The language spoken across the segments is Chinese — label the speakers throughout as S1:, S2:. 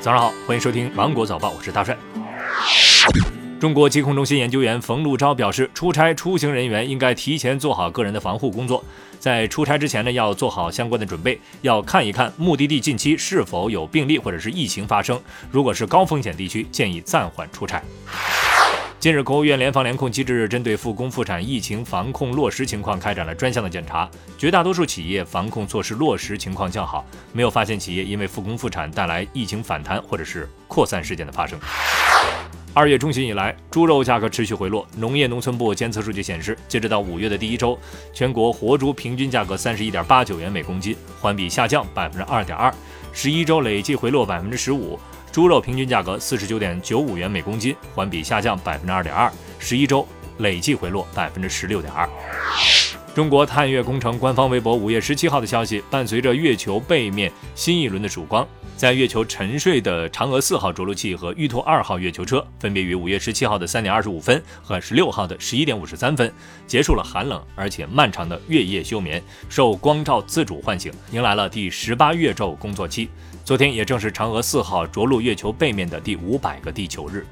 S1: 早上好，欢迎收听《芒果早报》，我是大帅。中国疾控中心研究员冯路钊表示，出差出行人员应该提前做好个人的防护工作，在出差之前呢，要做好相关的准备，要看一看目的地近期是否有病例或者是疫情发生，如果是高风险地区，建议暂缓出差。近日，国务院联防联控机制针对复工复产疫情防控落实情况开展了专项的检查，绝大多数企业防控措施落实情况较好，没有发现企业因为复工复产带来疫情反弹或者是扩散事件的发生。二月中旬以来，猪肉价格持续回落。农业农村部监测数据显示，截止到五月的第一周，全国活猪平均价格三十一点八九元每公斤，环比下降百分之二点二，十一周累计回落百分之十五。猪肉平均价格四十九点九五元每公斤，环比下降百分之二点二，十一周累计回落百分之十六点二。中国探月工程官方微博五月十七号的消息，伴随着月球背面新一轮的曙光，在月球沉睡的嫦娥四号着陆器和玉兔二号月球车，分别于五月十七号的三点二十五分和十六号的十一点五十三分，结束了寒冷而且漫长的月夜休眠，受光照自主唤醒，迎来了第十八月昼工作期。昨天也正是嫦娥四号着陆月球背面的第五百个地球日。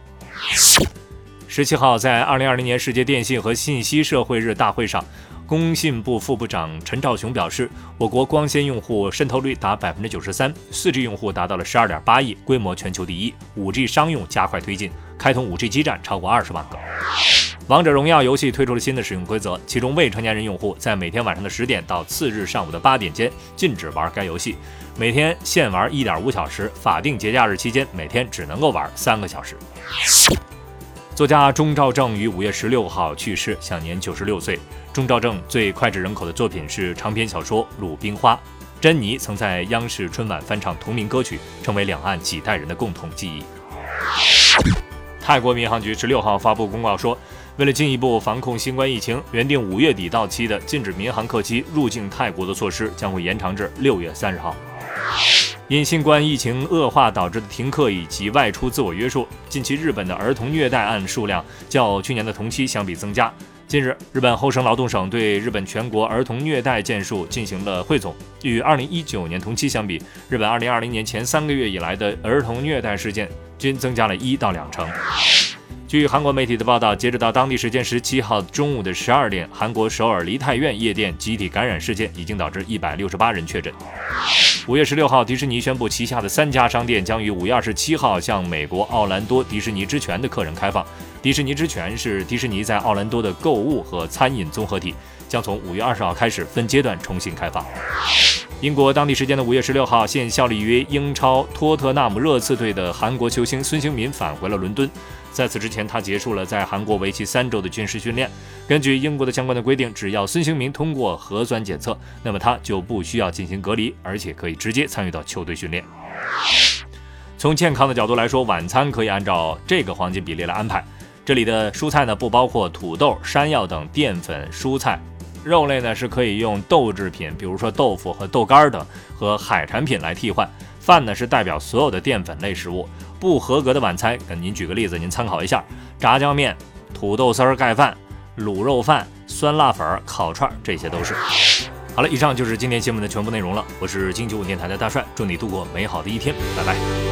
S1: 十七号，在二零二零年世界电信和信息社会日大会上，工信部副部长陈肇雄表示，我国光纤用户渗透率达百分之九十三，四 G 用户达到了十二点八亿，规模全球第一。五 G 商用加快推进，开通五 G 基站超过二十万个。王者荣耀游戏推出了新的使用规则，其中未成年人用户在每天晚上的十点到次日上午的八点间禁止玩该游戏，每天限玩一点五小时，法定节假日期间每天只能够玩三个小时。作家钟兆政于五月十六号去世，享年九十六岁。钟兆政最脍炙人口的作品是长篇小说《鲁冰花》，珍妮曾在央视春晚翻唱同名歌曲，成为两岸几代人的共同记忆。泰国民航局十六号发布公告说。为了进一步防控新冠疫情，原定五月底到期的禁止民航客机入境泰国的措施将会延长至六月三十号。因新冠疫情恶化导致的停课以及外出自我约束，近期日本的儿童虐待案数量较去年的同期相比增加。近日，日本厚生劳动省对日本全国儿童虐待件数进行了汇总，与2019年同期相比，日本2020年前三个月以来的儿童虐待事件均增加了一到两成。据韩国媒体的报道，截止到当地时间十七号中午的十二点，韩国首尔梨泰院夜店集体感染事件已经导致一百六十八人确诊。五月十六号，迪士尼宣布旗下的三家商店将于五月二十七号向美国奥兰多迪士尼之泉的客人开放。迪士尼之泉是迪士尼在奥兰多的购物和餐饮综合体，将从五月二十号开始分阶段重新开放。英国当地时间的五月十六号，现效力于英超托特纳姆热刺队的韩国球星孙兴民返回了伦敦。在此之前，他结束了在韩国为期三周的军事训练。根据英国的相关的规定，只要孙兴民通过核酸检测，那么他就不需要进行隔离，而且可以直接参与到球队训练。从健康的角度来说，晚餐可以按照这个黄金比例来安排。这里的蔬菜呢，不包括土豆、山药等淀粉蔬菜；肉类呢，是可以用豆制品，比如说豆腐和豆干等，和海产品来替换。饭呢，是代表所有的淀粉类食物。不合格的晚餐，跟您举个例子，您参考一下：炸酱面、土豆丝儿盖饭、卤肉饭、酸辣粉、烤串，这些都是。好了，以上就是今天新闻的全部内容了。我是金九五电台的大帅，祝你度过美好的一天，拜拜。